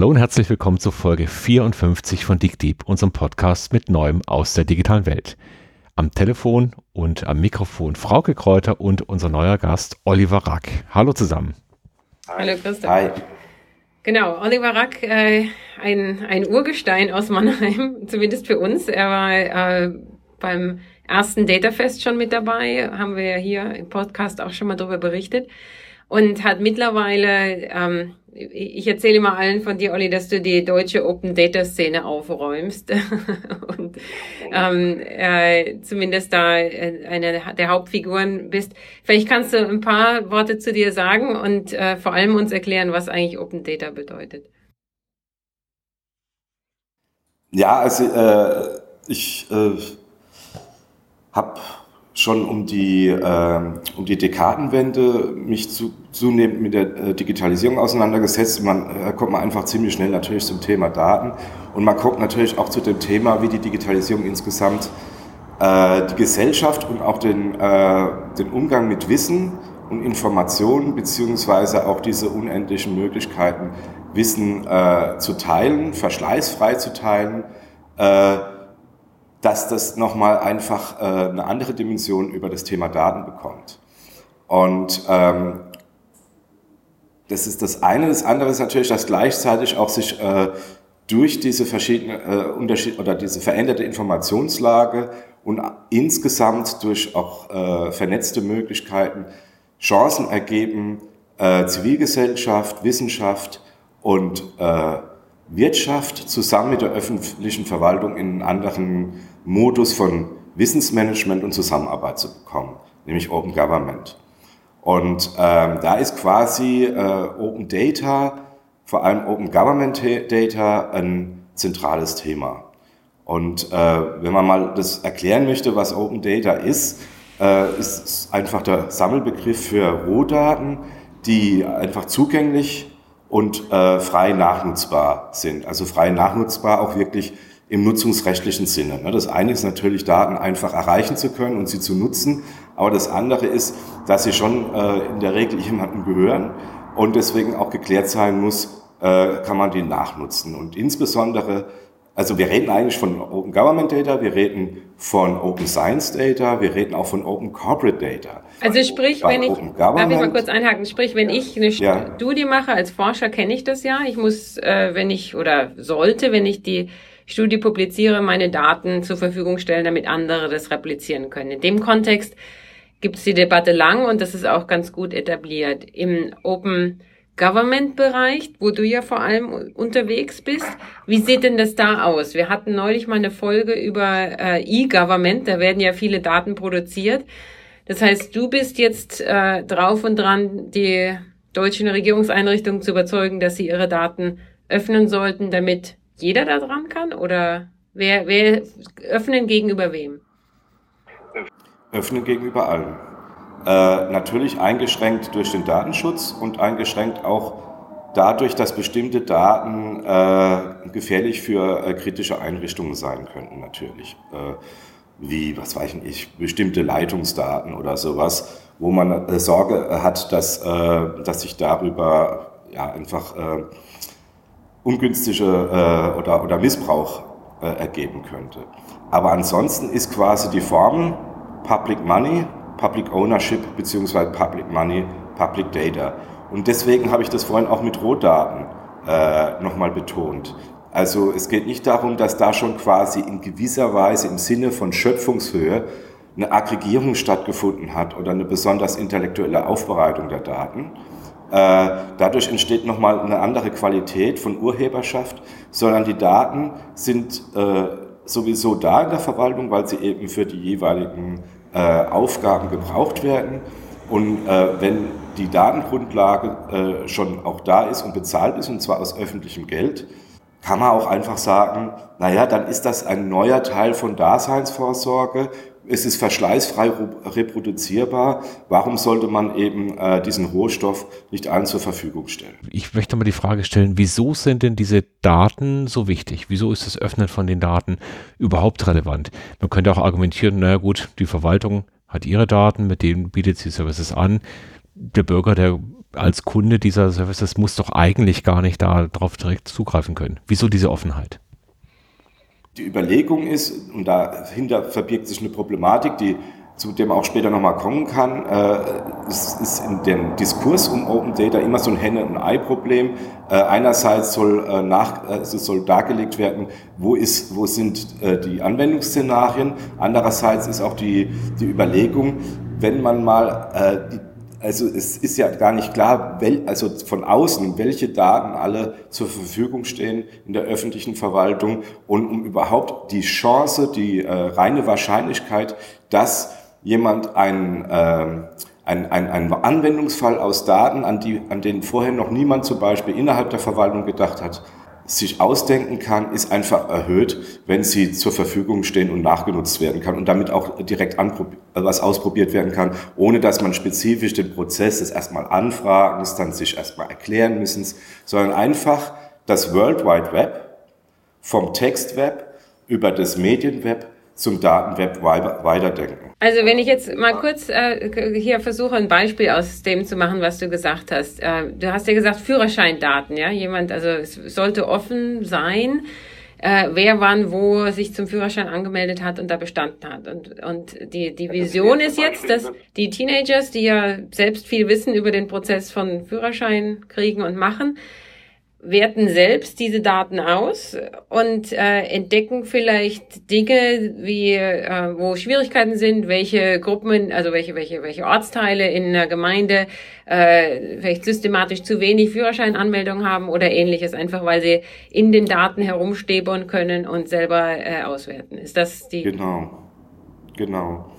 Hallo und herzlich willkommen zur Folge 54 von DigDeep, unserem Podcast mit Neuem aus der digitalen Welt. Am Telefon und am Mikrofon Frauke Kräuter und unser neuer Gast Oliver Rack. Hallo zusammen. Hallo Christoph. Hi. Genau, Oliver Rack, äh, ein, ein Urgestein aus Mannheim, zumindest für uns. Er war äh, beim ersten Datafest schon mit dabei, haben wir hier im Podcast auch schon mal darüber berichtet und hat mittlerweile, ähm, ich erzähle mal allen von dir, Olli, dass du die deutsche Open Data Szene aufräumst und ähm, äh, zumindest da äh, eine der Hauptfiguren bist. Vielleicht kannst du ein paar Worte zu dir sagen und äh, vor allem uns erklären, was eigentlich Open Data bedeutet. Ja, also äh, ich äh, habe schon um die, äh, um die Dekadenwende mich zu, zunehmend mit der äh, Digitalisierung auseinandergesetzt. Man äh, kommt man einfach ziemlich schnell natürlich zum Thema Daten und man kommt natürlich auch zu dem Thema, wie die Digitalisierung insgesamt äh, die Gesellschaft und auch den, äh, den Umgang mit Wissen und Informationen beziehungsweise auch diese unendlichen Möglichkeiten, Wissen äh, zu teilen, verschleißfrei zu teilen, dass das nochmal einfach äh, eine andere Dimension über das Thema Daten bekommt. Und ähm, das ist das eine. Das andere ist natürlich, dass gleichzeitig auch sich äh, durch diese verschiedene äh, Unterschied oder diese veränderte Informationslage und insgesamt durch auch äh, vernetzte Möglichkeiten Chancen ergeben, äh, Zivilgesellschaft, Wissenschaft und äh, Wirtschaft zusammen mit der öffentlichen Verwaltung in einen anderen Modus von Wissensmanagement und Zusammenarbeit zu bekommen, nämlich Open Government. Und ähm, da ist quasi äh, Open Data, vor allem Open Government Data, ein zentrales Thema. Und äh, wenn man mal das erklären möchte, was Open Data ist, äh, ist es einfach der Sammelbegriff für Rohdaten, die einfach zugänglich und äh, frei nachnutzbar sind. Also frei nachnutzbar auch wirklich im nutzungsrechtlichen Sinne. Ne, das eine ist natürlich, Daten einfach erreichen zu können und sie zu nutzen, aber das andere ist, dass sie schon äh, in der Regel jemandem gehören und deswegen auch geklärt sein muss, äh, kann man die nachnutzen. Und insbesondere, also wir reden eigentlich von Open Government Data, wir reden von Open Science Data, wir reden auch von Open Corporate Data. Also sprich, wenn ich, darf ich mal kurz einhaken, sprich, wenn ich eine ja. Studie mache, als Forscher kenne ich das ja, ich muss, äh, wenn ich, oder sollte, wenn ich die Studie publiziere, meine Daten zur Verfügung stellen, damit andere das replizieren können. In dem Kontext gibt es die Debatte lang und das ist auch ganz gut etabliert. Im Open Government Bereich, wo du ja vor allem unterwegs bist, wie sieht denn das da aus? Wir hatten neulich mal eine Folge über äh, E-Government, da werden ja viele Daten produziert. Das heißt, du bist jetzt äh, drauf und dran, die deutschen Regierungseinrichtungen zu überzeugen, dass sie ihre Daten öffnen sollten, damit jeder da dran kann? Oder wer, wer öffnen gegenüber wem? Öffnen gegenüber allen. Äh, natürlich eingeschränkt durch den Datenschutz und eingeschränkt auch dadurch, dass bestimmte Daten äh, gefährlich für äh, kritische Einrichtungen sein könnten, natürlich. Äh, wie, was weiß ich, bestimmte Leitungsdaten oder sowas, wo man äh, Sorge hat, dass, äh, dass sich darüber ja, einfach ungünstige äh, oder, oder Missbrauch äh, ergeben könnte. Aber ansonsten ist quasi die Formel Public Money, Public Ownership beziehungsweise Public Money, Public Data. Und deswegen habe ich das vorhin auch mit Rohdaten äh, nochmal betont. Also es geht nicht darum, dass da schon quasi in gewisser Weise im Sinne von Schöpfungshöhe eine Aggregierung stattgefunden hat oder eine besonders intellektuelle Aufbereitung der Daten, dadurch entsteht nochmal eine andere Qualität von Urheberschaft, sondern die Daten sind äh, sowieso da in der Verwaltung, weil sie eben für die jeweiligen äh, Aufgaben gebraucht werden. Und wenn die Datengrundlage schon auch da ist und bezahlt ist, und zwar aus öffentlichem Geld, kann man auch einfach sagen, naja, dann ist das ein neuer Teil von Daseinsvorsorge, es ist verschleißfrei reproduzierbar. Warum sollte man eben äh, diesen Rohstoff nicht allen zur Verfügung stellen? Ich möchte mal die Frage stellen, wieso sind denn diese Daten so wichtig? Wieso ist das Öffnen von den Daten überhaupt relevant? Man könnte auch argumentieren, naja gut, die Verwaltung hat ihre Daten, mit denen bietet sie Services an. Der Bürger, der als Kunde dieser Services muss doch eigentlich gar nicht darauf direkt zugreifen können. Wieso diese Offenheit? Die Überlegung ist, und dahinter verbirgt sich eine Problematik, die zu dem auch später nochmal kommen kann, äh, es ist in dem Diskurs um Open Data immer so ein Henne- und Ei-Problem. Äh, einerseits soll, äh, nach, es soll dargelegt werden, wo, ist, wo sind äh, die Anwendungsszenarien. Andererseits ist auch die, die Überlegung, wenn man mal äh, die also es ist ja gar nicht klar, wel, also von außen, welche Daten alle zur Verfügung stehen in der öffentlichen Verwaltung und um überhaupt die Chance, die äh, reine Wahrscheinlichkeit, dass jemand ein, äh, ein, ein, ein Anwendungsfall aus Daten, an, die, an den vorher noch niemand zum Beispiel innerhalb der Verwaltung gedacht hat, sich ausdenken kann, ist einfach erhöht, wenn sie zur Verfügung stehen und nachgenutzt werden kann und damit auch direkt was ausprobiert werden kann, ohne dass man spezifisch den Prozess des erstmal anfragen, dann sich erstmal erklären müssen, sondern einfach das World Wide Web vom Textweb über das Medienweb zum Datenweb weiterdenken. Also wenn ich jetzt mal kurz äh, hier versuche, ein Beispiel aus dem zu machen, was du gesagt hast. Äh, du hast ja gesagt Führerscheindaten, ja, jemand, also es sollte offen sein, äh, wer wann wo sich zum Führerschein angemeldet hat und da bestanden hat. Und, und die, die Vision ist jetzt, dass die Teenagers, die ja selbst viel wissen über den Prozess von Führerschein kriegen und machen, werten selbst diese Daten aus und äh, entdecken vielleicht Dinge, wie äh, wo Schwierigkeiten sind, welche Gruppen, also welche welche welche Ortsteile in einer Gemeinde äh, vielleicht systematisch zu wenig Führerscheinanmeldungen haben oder ähnliches, einfach weil sie in den Daten herumstäbern können und selber äh, auswerten. Ist das die? Genau, genau.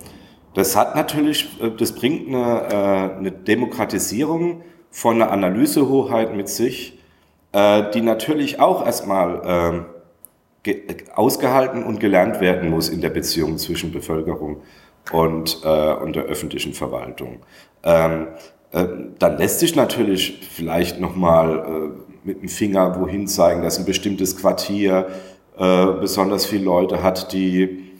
Das hat natürlich, äh, das bringt eine, äh, eine Demokratisierung von einer Analysehoheit mit sich äh, die natürlich auch erstmal äh, ausgehalten und gelernt werden muss in der Beziehung zwischen Bevölkerung und, äh, und der öffentlichen Verwaltung. Ähm, äh, dann lässt sich natürlich vielleicht nochmal äh, mit dem Finger wohin zeigen, dass ein bestimmtes Quartier äh, besonders viele Leute hat, die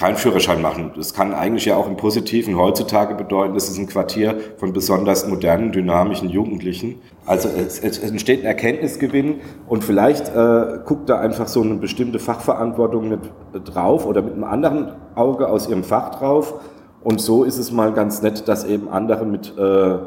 keinen Führerschein machen. Das kann eigentlich ja auch im Positiven heutzutage bedeuten, das ist ein Quartier von besonders modernen, dynamischen Jugendlichen. Also es, es entsteht ein Erkenntnisgewinn und vielleicht äh, guckt da einfach so eine bestimmte Fachverantwortung mit drauf oder mit einem anderen Auge aus ihrem Fach drauf. Und so ist es mal ganz nett, dass eben andere mit, äh,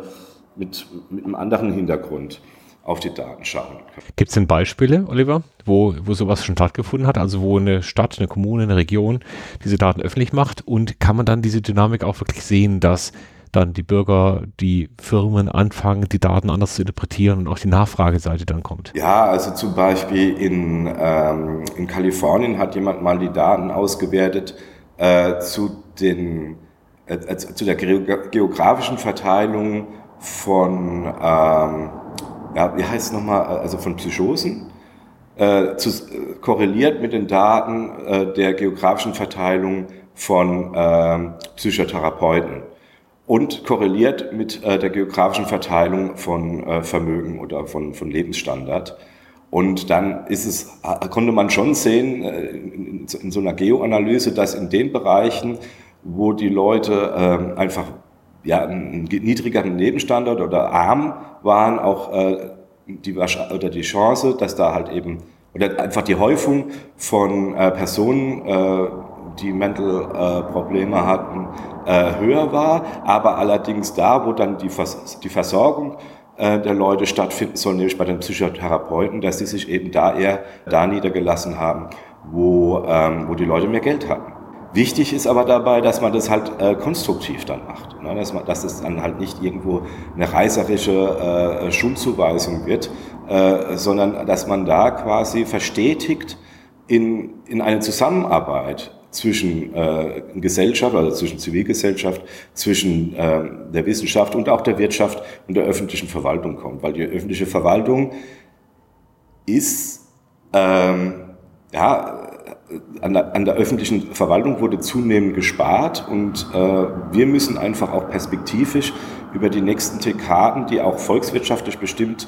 mit, mit einem anderen Hintergrund auf die Daten schauen können. Gibt es denn Beispiele, Oliver, wo, wo sowas schon stattgefunden hat, also wo eine Stadt, eine Kommune, eine Region diese Daten öffentlich macht und kann man dann diese Dynamik auch wirklich sehen, dass dann die Bürger, die Firmen anfangen, die Daten anders zu interpretieren und auch die Nachfrageseite dann kommt? Ja, also zum Beispiel in, ähm, in Kalifornien hat jemand mal die Daten ausgewertet äh, zu, den, äh, äh zu der geografischen Verteilung von ähm, ja, wie heißt es nochmal, also von Psychosen, äh, zu, äh, korreliert mit den Daten äh, der geografischen Verteilung von äh, Psychotherapeuten und korreliert mit äh, der geografischen Verteilung von äh, Vermögen oder von, von Lebensstandard. Und dann ist es, konnte man schon sehen in, so einer Geoanalyse, dass in den Bereichen, wo die Leute äh, einfach ja, einen niedrigeren Lebensstandard oder arm waren, auch äh, die, oder die Chance, dass da halt eben, oder einfach die Häufung von äh, Personen, äh, die Mental-Probleme äh, hatten, äh, höher war, aber allerdings da, wo dann die, Vers die Versorgung äh, der Leute stattfinden soll, nämlich bei den Psychotherapeuten, dass sie sich eben da eher da niedergelassen haben, wo, ähm, wo die Leute mehr Geld hatten. Wichtig ist aber dabei, dass man das halt äh, konstruktiv dann macht. Ne? Dass, man, dass es dann halt nicht irgendwo eine reißerische äh, Schuldzuweisung wird, äh, sondern dass man da quasi verstetigt in, in eine Zusammenarbeit zwischen äh, Gesellschaft, also zwischen Zivilgesellschaft, zwischen äh, der Wissenschaft und auch der Wirtschaft und der öffentlichen Verwaltung kommt. Weil die öffentliche Verwaltung ist ähm, ja, an der, an der öffentlichen Verwaltung wurde zunehmend gespart und äh, wir müssen einfach auch perspektivisch über die nächsten Dekaden, die auch volkswirtschaftlich bestimmt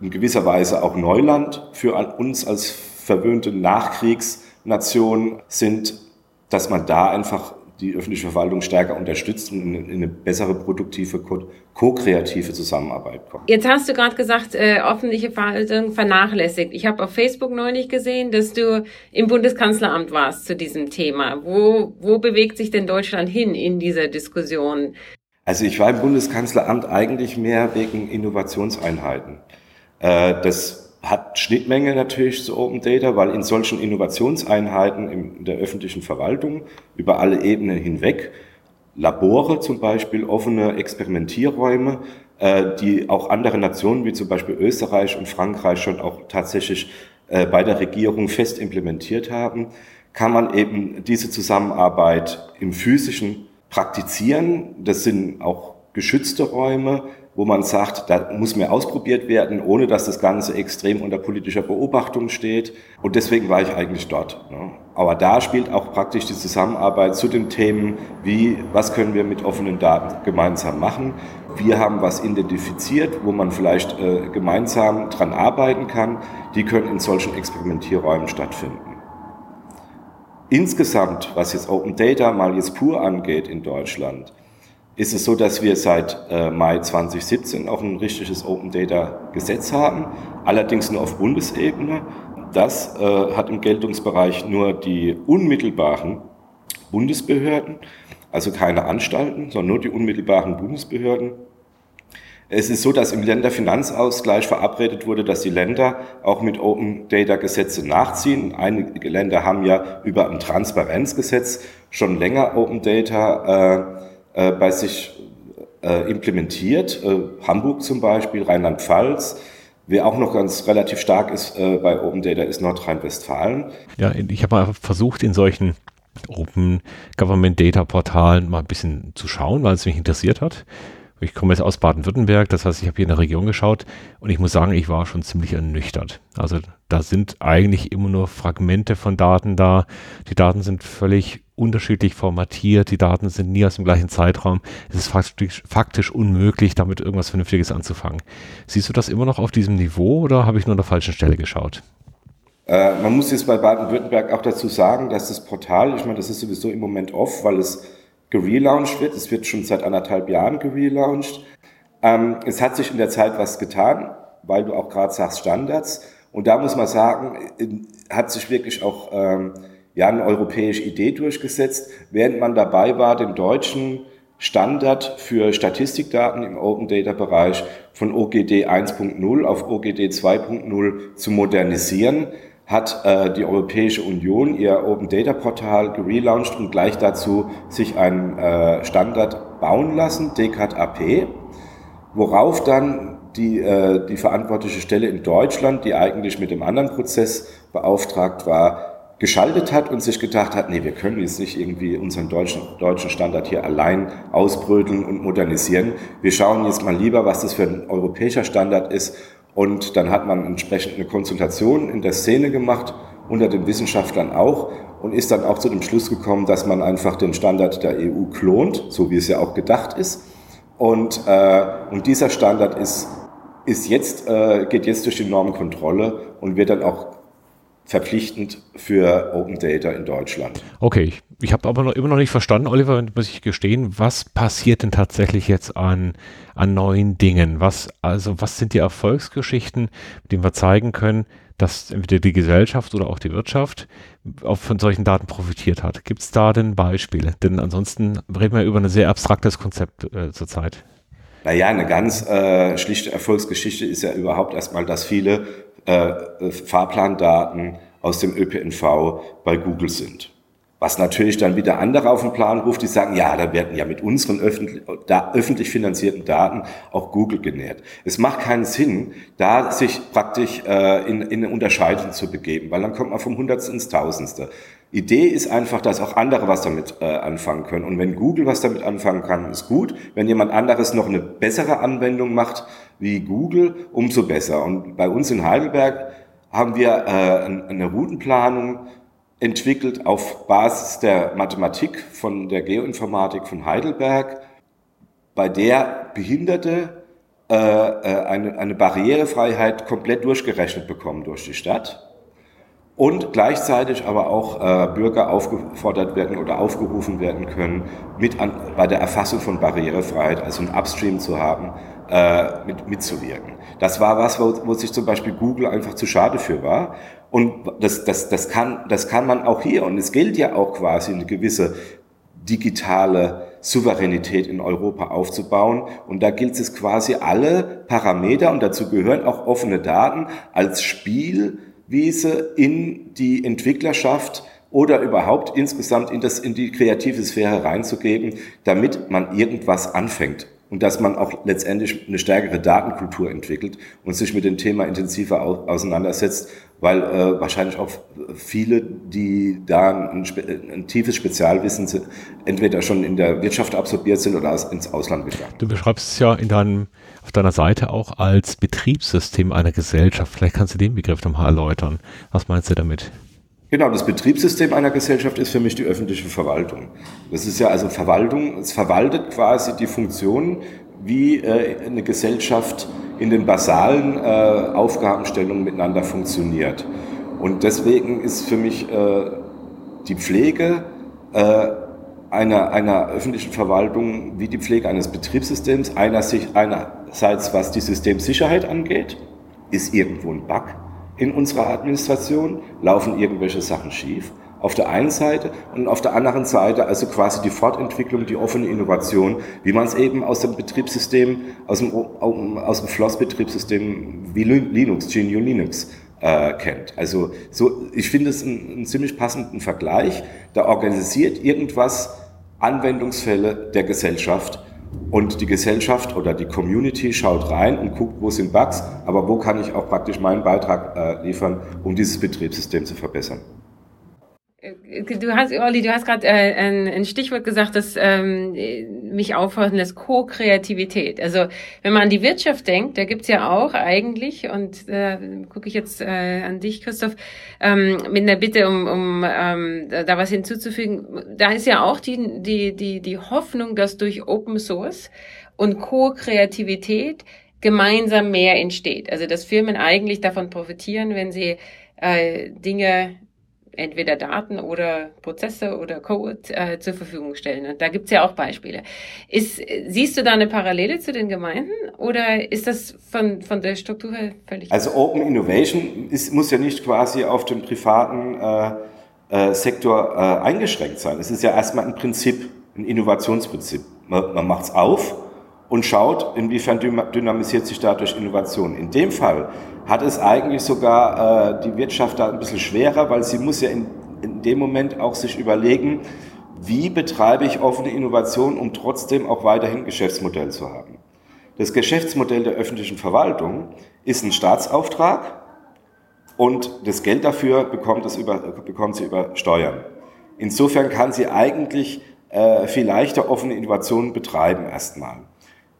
in gewisser Weise auch Neuland für uns als verwöhnte Nachkriegsnation sind, dass man da einfach die öffentliche Verwaltung stärker unterstützt und in eine bessere produktive, ko-kreative Zusammenarbeit kommt. Jetzt hast du gerade gesagt, äh, öffentliche Verwaltung vernachlässigt. Ich habe auf Facebook neulich gesehen, dass du im Bundeskanzleramt warst zu diesem Thema. Wo, wo bewegt sich denn Deutschland hin in dieser Diskussion? Also ich war im Bundeskanzleramt eigentlich mehr wegen Innovationseinheiten. Äh, das hat Schnittmenge natürlich zu Open Data, weil in solchen Innovationseinheiten in der öffentlichen Verwaltung über alle Ebenen hinweg Labore zum Beispiel, offene Experimentierräume, äh, die auch andere Nationen wie zum Beispiel Österreich und Frankreich schon auch tatsächlich äh, bei der Regierung fest implementiert haben, kann man eben diese Zusammenarbeit im physischen praktizieren. Das sind auch geschützte Räume, wo man sagt, da muss mehr ausprobiert werden, ohne dass das Ganze extrem unter politischer Beobachtung steht. Und deswegen war ich eigentlich dort. Ne? Aber da spielt auch praktisch die Zusammenarbeit zu den Themen, wie, was können wir mit offenen Daten gemeinsam machen. Wir haben was identifiziert, wo man vielleicht äh, gemeinsam dran arbeiten kann. Die können in solchen Experimentierräumen stattfinden. Insgesamt, was jetzt Open Data mal jetzt pur angeht in Deutschland, ist es so, dass wir seit äh, Mai 2017 auch ein richtiges Open Data Gesetz haben, allerdings nur auf Bundesebene. Das äh, hat im Geltungsbereich nur die unmittelbaren Bundesbehörden, also keine Anstalten, sondern nur die unmittelbaren Bundesbehörden. Es ist so, dass im Länderfinanzausgleich verabredet wurde, dass die Länder auch mit Open Data Gesetze nachziehen. Einige Länder haben ja über ein Transparenzgesetz schon länger Open Data äh, äh, bei sich äh, implementiert. Äh, Hamburg zum Beispiel, Rheinland-Pfalz. Wer auch noch ganz relativ stark ist äh, bei Open Data ist Nordrhein-Westfalen. Ja, ich habe mal versucht, in solchen Open Government Data Portalen mal ein bisschen zu schauen, weil es mich interessiert hat. Ich komme jetzt aus Baden-Württemberg, das heißt, ich habe hier in der Region geschaut und ich muss sagen, ich war schon ziemlich ernüchtert. Also da sind eigentlich immer nur Fragmente von Daten da. Die Daten sind völlig unterschiedlich formatiert, die Daten sind nie aus dem gleichen Zeitraum. Es ist faktisch, faktisch unmöglich, damit irgendwas Vernünftiges anzufangen. Siehst du das immer noch auf diesem Niveau oder habe ich nur an der falschen Stelle geschaut? Äh, man muss jetzt bei Baden-Württemberg auch dazu sagen, dass das Portal, ich meine, das ist sowieso im Moment off, weil es gelauncht wird. Es wird schon seit anderthalb Jahren gelauncht. Ähm, es hat sich in der Zeit was getan, weil du auch gerade sagst Standards. Und da muss man sagen, hat sich wirklich auch ähm, ja, eine europäische Idee durchgesetzt, während man dabei war, den deutschen Standard für Statistikdaten im Open Data Bereich von OGD 1.0 auf OGD 2.0 zu modernisieren, hat äh, die Europäische Union ihr Open Data Portal gelauncht und gleich dazu sich einen äh, Standard bauen lassen, DCAT AP, worauf dann die, äh, die verantwortliche Stelle in Deutschland, die eigentlich mit dem anderen Prozess beauftragt war, geschaltet hat und sich gedacht hat, nee, wir können jetzt nicht irgendwie unseren deutschen, deutschen Standard hier allein ausbröteln und modernisieren. Wir schauen jetzt mal lieber, was das für ein europäischer Standard ist und dann hat man entsprechend eine Konsultation in der Szene gemacht, unter den Wissenschaftlern auch, und ist dann auch zu dem Schluss gekommen, dass man einfach den Standard der EU klont, so wie es ja auch gedacht ist. Und, äh, und dieser Standard ist, ist jetzt, äh, geht jetzt durch die Normenkontrolle und wird dann auch verpflichtend für Open Data in Deutschland. Okay, ich, ich habe aber noch, immer noch nicht verstanden, Oliver, muss ich gestehen, was passiert denn tatsächlich jetzt an, an neuen Dingen? Was, also was sind die Erfolgsgeschichten, mit denen wir zeigen können, dass entweder die Gesellschaft oder auch die Wirtschaft auch von solchen Daten profitiert hat? Gibt es da denn Beispiele? Denn ansonsten reden wir über ein sehr abstraktes Konzept äh, zurzeit. Naja, eine ganz äh, schlichte Erfolgsgeschichte ist ja überhaupt erstmal, dass viele äh, Fahrplandaten aus dem ÖPNV bei Google sind. Was natürlich dann wieder andere auf den Plan ruft, die sagen, ja, da werden ja mit unseren öffentlich, da, öffentlich finanzierten Daten auch Google genährt. Es macht keinen Sinn, da sich praktisch äh, in, in eine Unterscheidung zu begeben, weil dann kommt man vom Hundertsten ins Tausendste. Idee ist einfach, dass auch andere was damit äh, anfangen können. Und wenn Google was damit anfangen kann, ist gut. Wenn jemand anderes noch eine bessere Anwendung macht wie Google, umso besser. Und bei uns in Heidelberg haben wir äh, eine Routenplanung entwickelt auf Basis der Mathematik von der Geoinformatik von Heidelberg, bei der Behinderte äh, äh, eine, eine Barrierefreiheit komplett durchgerechnet bekommen durch die Stadt. und gleichzeitig aber auch äh, Bürger aufgefordert werden oder aufgerufen werden können, mit an, bei der Erfassung von Barrierefreiheit, also ein Upstream zu haben, äh, mit, mitzuwirken. Das war was, wo, wo sich zum Beispiel Google einfach zu schade für war. Und das, das, das, kann, das kann man auch hier. Und es gilt ja auch quasi eine gewisse digitale Souveränität in Europa aufzubauen. Und da gilt es quasi alle Parameter, und dazu gehören auch offene Daten, als Spielwiese in die Entwicklerschaft oder überhaupt insgesamt in, das, in die kreative Sphäre reinzugeben, damit man irgendwas anfängt und dass man auch letztendlich eine stärkere Datenkultur entwickelt und sich mit dem Thema intensiver auseinandersetzt, weil äh, wahrscheinlich auch viele, die da ein, ein, tiefes Spezialwissen sind, entweder schon in der Wirtschaft absorbiert sind oder ins Ausland gegangen. Du beschreibst es ja in deinem, auf deiner Seite auch als Betriebssystem einer Gesellschaft. Vielleicht kannst du den Begriff nochmal erläutern. Was meinst du damit? Genau, das Betriebssystem einer Gesellschaft ist für mich die öffentliche Verwaltung. Das ist ja also Verwaltung, es verwaltet quasi die Funktion, wie äh, eine Gesellschaft in den basalen äh, Aufgabenstellungen miteinander funktioniert. Und deswegen ist für mich äh, die Pflege einer, einer öffentlichen Verwaltung wie die Pflege eines Betriebssystems einerseits, was die Systemsicherheit angeht, ist irgendwo ein Bug in unserer Administration, laufen irgendwelche Sachen schief. Auf der einen Seite und auf der anderen Seite also quasi die Fortentwicklung, die offene Innovation, wie man es eben aus dem Betriebssystem, aus dem, aus dem FLOSS-Betriebssystem wie Linux, GNU Linux äh, kennt. Also so, ich finde es einen, einen ziemlich passenden Vergleich. Da organisiert irgendwas Anwendungsfälle der Gesellschaft und die Gesellschaft oder die Community schaut rein und guckt, wo sind Bugs, aber wo kann ich auch praktisch meinen Beitrag äh, liefern, um dieses Betriebssystem zu verbessern. Du hast, Olli, du hast gerade äh, ein, ein Stichwort gesagt, das ähm, mich aufhorchen lässt, Co-Kreativität. Also wenn man an die Wirtschaft denkt, da gibt's ja auch eigentlich, und äh, gucke ich jetzt äh, an dich, Christoph, ähm, mit einer Bitte, um, um ähm, da was hinzuzufügen, da ist ja auch die, die, die, die Hoffnung, dass durch Open Source und Co-Kreativität gemeinsam mehr entsteht. Also dass Firmen eigentlich davon profitieren, wenn sie äh, Dinge entweder Daten oder Prozesse oder Code äh, zur Verfügung stellen. Und da gibt's ja auch Beispiele. Ist, siehst du da eine Parallele zu den Gemeinden oder ist das von, von der Struktur her völlig? Also Open Innovation ist, muss ja nicht quasi auf den privaten äh, äh, Sektor äh, eingeschränkt sein. Es ist ja erstmal ein Prinzip, ein Innovationsprinzip. Man, man macht's auf und schaut, inwiefern dynamisiert sich dadurch Innovation. In dem Fall hat es eigentlich sogar äh, die Wirtschaft da ein bisschen schwerer, weil sie muss ja in, in dem Moment auch sich überlegen, wie betreibe ich offene Innovation, um trotzdem auch weiterhin Geschäftsmodell zu haben. Das Geschäftsmodell der öffentlichen Verwaltung ist ein Staatsauftrag und das Geld dafür bekommt, es über, bekommt sie über Steuern. Insofern kann sie eigentlich äh, viel leichter offene Innovationen betreiben erstmal.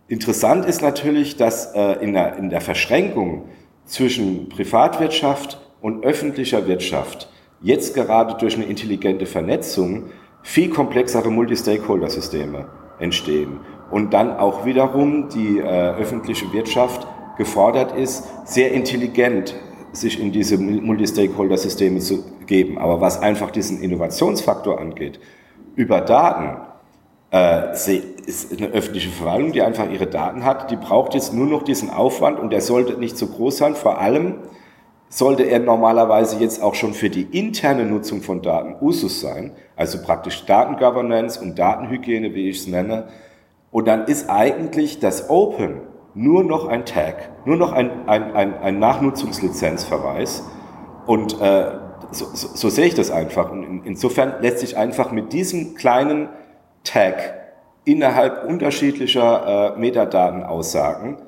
Interessant ist natürlich, dass äh, in, der, in der Verschränkung zwischen Privatwirtschaft und öffentlicher Wirtschaft jetzt gerade durch eine intelligente Vernetzung viel komplexere Multi-Stakeholder-Systeme entstehen und dann auch wiederum die äh, öffentliche Wirtschaft gefordert ist, sehr intelligent sich in diese Multi-Stakeholder-Systeme zu geben. Aber was einfach diesen Innovationsfaktor angeht, über Daten, äh, ist eine öffentliche Verwaltung, die einfach ihre Daten hat, die braucht jetzt nur noch diesen Aufwand und der sollte nicht so groß sein. Vor allem sollte er normalerweise jetzt auch schon für die interne Nutzung von Daten Usus sein, also praktisch Datengovernance und Datenhygiene, wie ich es nenne. Und dann ist eigentlich das Open nur noch ein Tag, nur noch ein, ein, ein, ein Nachnutzungslizenzverweis. Und äh, so, so, so sehe ich das einfach. Und in, insofern lässt sich einfach mit diesem kleinen Tag innerhalb unterschiedlicher äh, Metadatenaussagen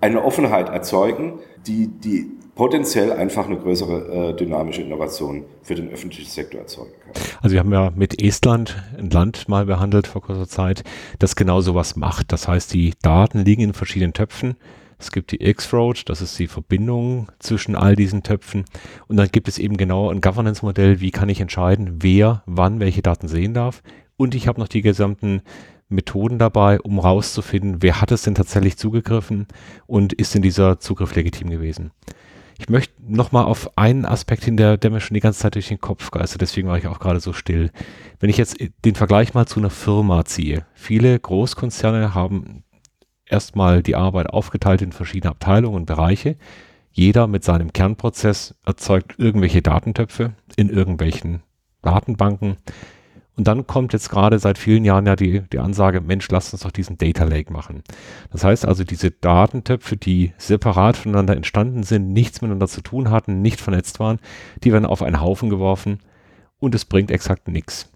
eine Offenheit erzeugen, die, die potenziell einfach eine größere äh, dynamische Innovation für den öffentlichen Sektor erzeugen kann. Also wir haben ja mit Estland ein Land mal behandelt vor kurzer Zeit, das genau sowas macht. Das heißt, die Daten liegen in verschiedenen Töpfen. Es gibt die X-Road, das ist die Verbindung zwischen all diesen Töpfen. Und dann gibt es eben genau ein Governance-Modell, wie kann ich entscheiden, wer wann welche Daten sehen darf, und ich habe noch die gesamten Methoden dabei, um rauszufinden, wer hat es denn tatsächlich zugegriffen und ist denn dieser Zugriff legitim gewesen. Ich möchte nochmal auf einen Aspekt hin, der, der mir schon die ganze Zeit durch den Kopf geistert, deswegen war ich auch gerade so still. Wenn ich jetzt den Vergleich mal zu einer Firma ziehe, viele Großkonzerne haben erstmal die Arbeit aufgeteilt in verschiedene Abteilungen und Bereiche. Jeder mit seinem Kernprozess erzeugt irgendwelche Datentöpfe in irgendwelchen Datenbanken. Und dann kommt jetzt gerade seit vielen Jahren ja die, die Ansage, Mensch, lasst uns doch diesen Data Lake machen. Das heißt also, diese Datentöpfe, die separat voneinander entstanden sind, nichts miteinander zu tun hatten, nicht vernetzt waren, die werden auf einen Haufen geworfen und es bringt exakt nichts.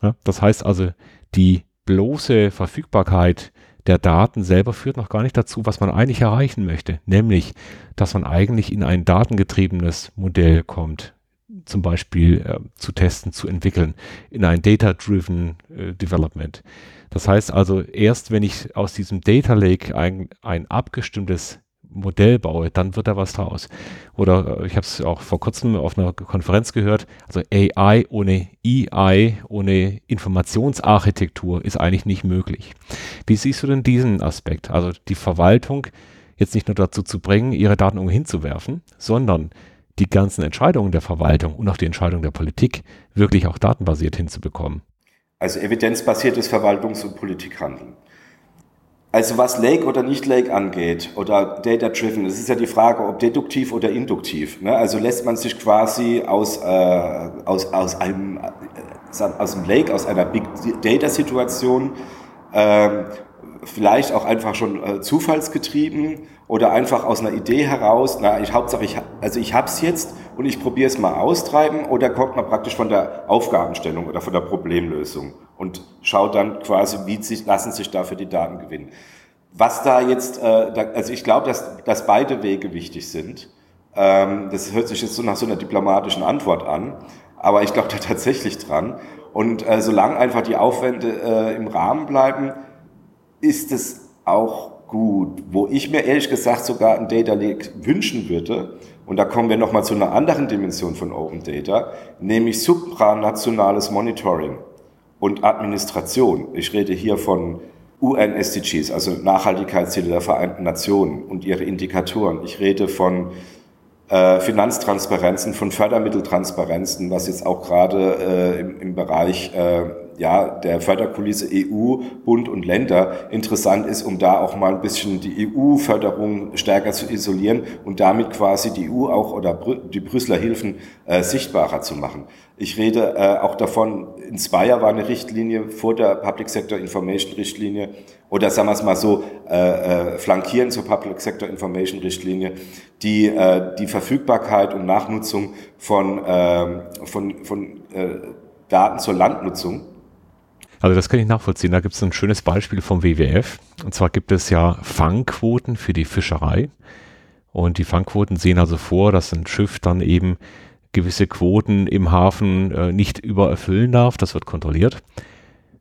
Ja, das heißt also, die bloße Verfügbarkeit der Daten selber führt noch gar nicht dazu, was man eigentlich erreichen möchte, nämlich, dass man eigentlich in ein datengetriebenes Modell kommt, zum Beispiel äh, zu testen, zu entwickeln, in ein Data-Driven äh, Development. Das heißt also, erst wenn ich aus diesem Data Lake ein, ein abgestimmtes Modell baue, dann wird da was draus. Oder äh, ich habe es auch vor kurzem auf einer Konferenz gehört, also AI ohne EI, ohne Informationsarchitektur ist eigentlich nicht möglich. Wie siehst du denn diesen Aspekt? Also die Verwaltung jetzt nicht nur dazu zu bringen, ihre Daten irgendwo hinzuwerfen, sondern die ganzen Entscheidungen der Verwaltung und auch die Entscheidungen der Politik wirklich auch datenbasiert hinzubekommen. Also evidenzbasiertes Verwaltungs- und Politikhandeln. Also was Lake oder nicht Lake angeht oder Data Driven, das ist ja die Frage, ob deduktiv oder induktiv. Ne? Also lässt man sich quasi aus, äh, aus, aus, einem, äh, aus einem Lake, aus einer Big Data Situation, äh, vielleicht auch einfach schon äh, zufallsgetrieben oder einfach aus einer Idee heraus, na, ich Hauptsache, ich, also ich hab's jetzt und ich probiere es mal austreiben oder kommt man praktisch von der Aufgabenstellung oder von der Problemlösung und schaut dann quasi, wie sich, lassen sich dafür die Daten gewinnen. Was da jetzt, äh, da, also ich glaube, dass, dass beide Wege wichtig sind. Ähm, das hört sich jetzt so nach so einer diplomatischen Antwort an, aber ich glaube da tatsächlich dran. Und äh, solange einfach die Aufwände äh, im Rahmen bleiben, ist es auch gut. Wo ich mir ehrlich gesagt sogar ein Data Lake wünschen würde, und da kommen wir nochmal zu einer anderen Dimension von Open Data, nämlich supranationales Monitoring und Administration. Ich rede hier von UN-SDGs, also Nachhaltigkeitsziele der Vereinten Nationen und ihre Indikatoren. Ich rede von äh, Finanztransparenzen, von Fördermitteltransparenzen, was jetzt auch gerade äh, im, im, Bereich äh, ja, der Förderkulisse EU, Bund und Länder interessant ist, um da auch mal ein bisschen die EU-Förderung stärker zu isolieren und damit quasi die EU auch oder die Brüsseler Hilfen äh, sichtbarer zu machen. Ich rede äh, auch davon, Inspire war eine Richtlinie vor der Public Sector Information Richtlinie oder sagen wir es mal so, äh, äh, flankieren zur Public Sector Information Richtlinie, die äh, die Verfügbarkeit und Nachnutzung von, äh, von, von äh, Daten zur Landnutzung also das kann ich nachvollziehen. Da gibt es ein schönes Beispiel vom WWF. Und zwar gibt es ja Fangquoten für die Fischerei. Und die Fangquoten sehen also vor, dass ein Schiff dann eben gewisse Quoten im Hafen äh, nicht übererfüllen darf. Das wird kontrolliert.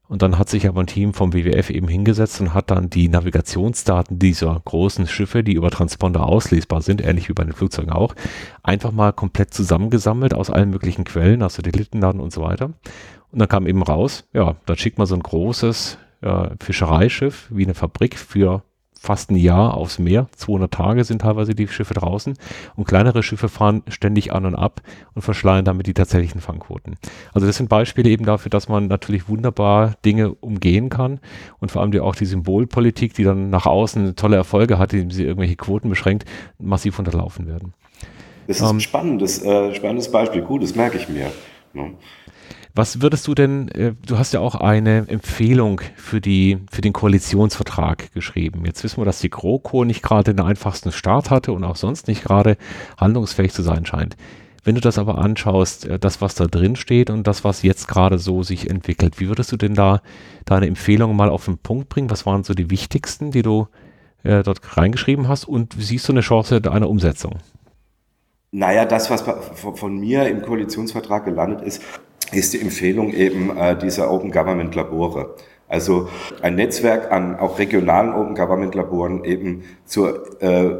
Und dann hat sich aber ein Team vom WWF eben hingesetzt und hat dann die Navigationsdaten dieser großen Schiffe, die über Transponder auslesbar sind, ähnlich wie bei den Flugzeugen auch, einfach mal komplett zusammengesammelt aus allen möglichen Quellen, aus Satellitendaten und so weiter. Und dann kam eben raus, ja, dann schickt man so ein großes äh, Fischereischiff wie eine Fabrik für fast ein Jahr aufs Meer. 200 Tage sind teilweise die Schiffe draußen. Und kleinere Schiffe fahren ständig an und ab und verschleiern damit die tatsächlichen Fangquoten. Also das sind Beispiele eben dafür, dass man natürlich wunderbar Dinge umgehen kann und vor allem die, auch die Symbolpolitik, die dann nach außen tolle Erfolge hat, indem sie irgendwelche Quoten beschränkt, massiv unterlaufen werden. Das ist ähm, ein spannendes, äh, spannendes Beispiel. Gut, das merke ich mir. Ne? Was würdest du denn, äh, du hast ja auch eine Empfehlung für, die, für den Koalitionsvertrag geschrieben. Jetzt wissen wir, dass die GroKo nicht gerade den einfachsten Start hatte und auch sonst nicht gerade handlungsfähig zu sein scheint. Wenn du das aber anschaust, äh, das, was da drin steht und das, was jetzt gerade so sich entwickelt, wie würdest du denn da deine Empfehlungen mal auf den Punkt bringen? Was waren so die wichtigsten, die du äh, dort reingeschrieben hast? Und siehst du eine Chance einer Umsetzung? Naja, das, was von mir im Koalitionsvertrag gelandet ist, ist die Empfehlung eben äh, dieser Open Government Labore. Also ein Netzwerk an auch regionalen Open Government Laboren eben zur, äh,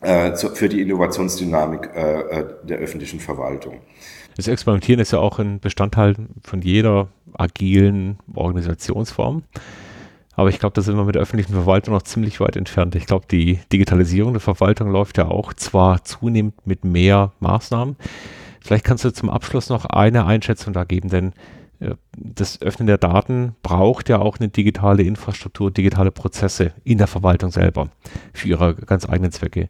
äh, zu, für die Innovationsdynamik äh, äh, der öffentlichen Verwaltung. Das Experimentieren ist ja auch ein Bestandteil von jeder agilen Organisationsform. Aber ich glaube, da sind wir mit der öffentlichen Verwaltung noch ziemlich weit entfernt. Ich glaube, die Digitalisierung der Verwaltung läuft ja auch zwar zunehmend mit mehr Maßnahmen. Vielleicht kannst du zum Abschluss noch eine Einschätzung da geben, denn äh, das Öffnen der Daten braucht ja auch eine digitale Infrastruktur, digitale Prozesse in der Verwaltung selber für ihre ganz eigenen Zwecke.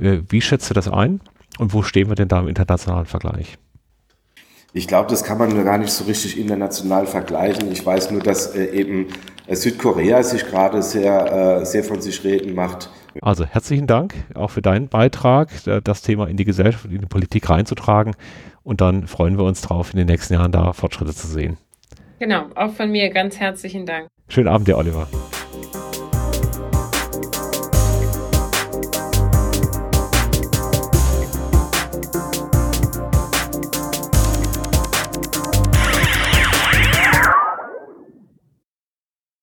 Äh, wie schätzt du das ein und wo stehen wir denn da im internationalen Vergleich? Ich glaube, das kann man gar nicht so richtig international vergleichen. Ich weiß nur, dass äh, eben Südkorea sich gerade sehr, sehr von sich reden macht. Also herzlichen Dank auch für deinen Beitrag, äh, das Thema in die Gesellschaft, in die Politik reinzutragen. Und dann freuen wir uns drauf, in den nächsten Jahren da Fortschritte zu sehen. Genau, auch von mir ganz herzlichen Dank. Schönen Abend dir, Oliver.